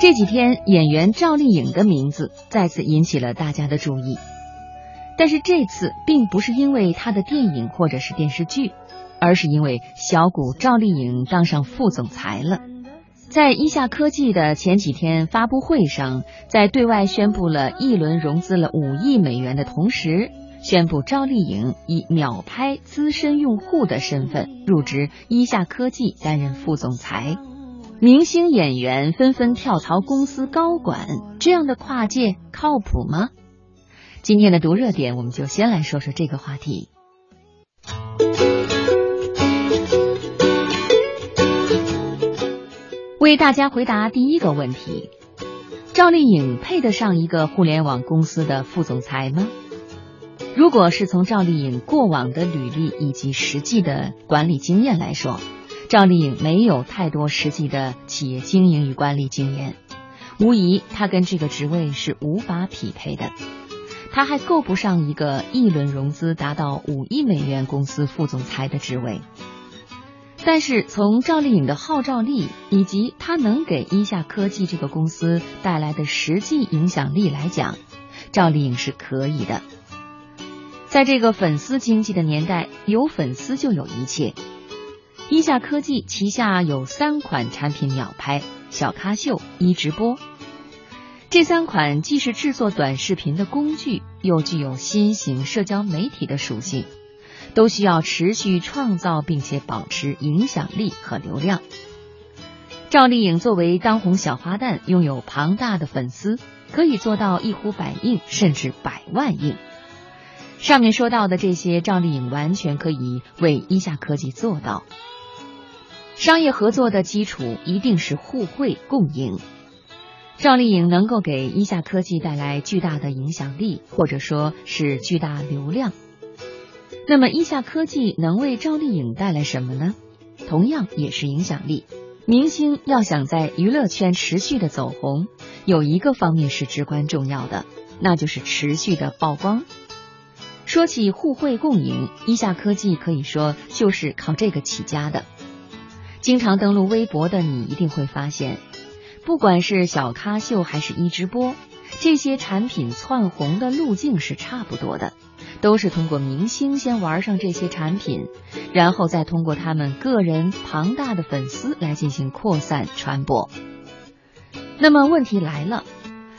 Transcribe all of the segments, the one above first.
这几天，演员赵丽颖的名字再次引起了大家的注意，但是这次并不是因为她的电影或者是电视剧，而是因为小股赵丽颖当上副总裁了。在一夏科技的前几天发布会上，在对外宣布了一轮融资了五亿美元的同时，宣布赵丽颖以秒拍资深用户的身份入职一夏科技担任副总裁。明星演员纷纷跳槽公司高管，这样的跨界靠谱吗？今天的读热点，我们就先来说说这个话题。为大家回答第一个问题：赵丽颖配得上一个互联网公司的副总裁吗？如果是从赵丽颖过往的履历以及实际的管理经验来说，赵丽颖没有太多实际的企业经营与管理经验，无疑她跟这个职位是无法匹配的。她还够不上一个一轮融资达到五亿美元公司副总裁的职位。但是从赵丽颖的号召力以及她能给一夏科技这个公司带来的实际影响力来讲，赵丽颖是可以的。在这个粉丝经济的年代，有粉丝就有一切。一下科技旗下有三款产品秒拍：小咖秀、一直播。这三款既是制作短视频的工具，又具有新型社交媒体的属性。都需要持续创造，并且保持影响力和流量。赵丽颖作为当红小花旦，拥有庞大的粉丝，可以做到一呼百应，甚至百万应。上面说到的这些，赵丽颖完全可以为一下科技做到。商业合作的基础一定是互惠共赢。赵丽颖能够给一夏科技带来巨大的影响力，或者说是巨大流量。那么，一夏科技能为赵丽颖带来什么呢？同样也是影响力。明星要想在娱乐圈持续的走红，有一个方面是至关重要的，那就是持续的曝光。说起互惠共赢，一夏科技可以说就是靠这个起家的。经常登录微博的你一定会发现，不管是小咖秀还是一直播，这些产品窜红的路径是差不多的。都是通过明星先玩上这些产品，然后再通过他们个人庞大的粉丝来进行扩散传播。那么问题来了，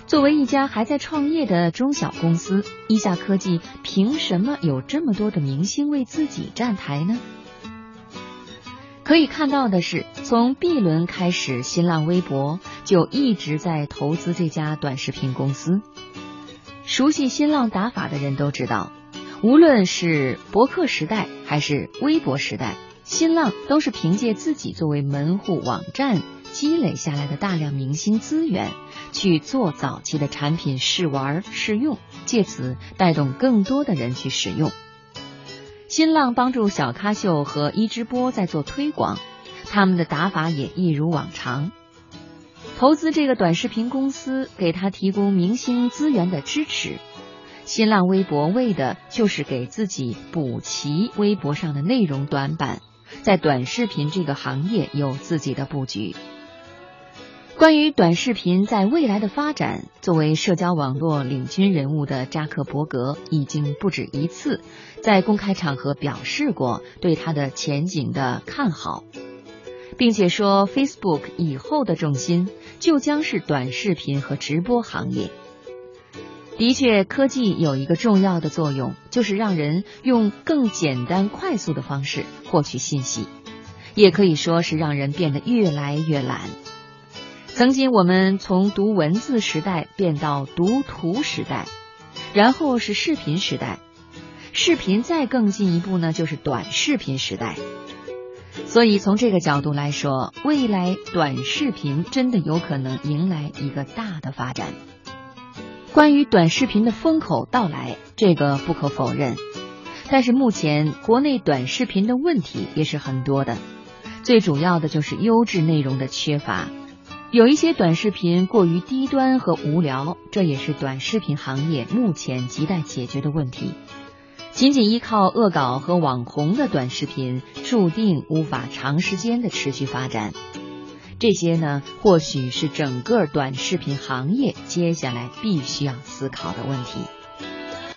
作为一家还在创业的中小公司，一下科技凭什么有这么多的明星为自己站台呢？可以看到的是，从 B 轮开始，新浪微博就一直在投资这家短视频公司。熟悉新浪打法的人都知道。无论是博客时代还是微博时代，新浪都是凭借自己作为门户网站积累下来的大量明星资源去做早期的产品试玩试用，借此带动更多的人去使用。新浪帮助小咖秀和一直播在做推广，他们的打法也一如往常，投资这个短视频公司，给他提供明星资源的支持。新浪微博为的就是给自己补齐微博上的内容短板，在短视频这个行业有自己的布局。关于短视频在未来的发展，作为社交网络领军人物的扎克伯格已经不止一次在公开场合表示过对它的前景的看好，并且说 Facebook 以后的重心就将是短视频和直播行业。的确，科技有一个重要的作用，就是让人用更简单、快速的方式获取信息，也可以说是让人变得越来越懒。曾经我们从读文字时代变到读图时代，然后是视频时代，视频再更进一步呢，就是短视频时代。所以从这个角度来说，未来短视频真的有可能迎来一个大的发展。关于短视频的风口到来，这个不可否认。但是目前国内短视频的问题也是很多的，最主要的就是优质内容的缺乏。有一些短视频过于低端和无聊，这也是短视频行业目前亟待解决的问题。仅仅依靠恶搞和网红的短视频，注定无法长时间的持续发展。这些呢，或许是整个短视频行业接下来必须要思考的问题。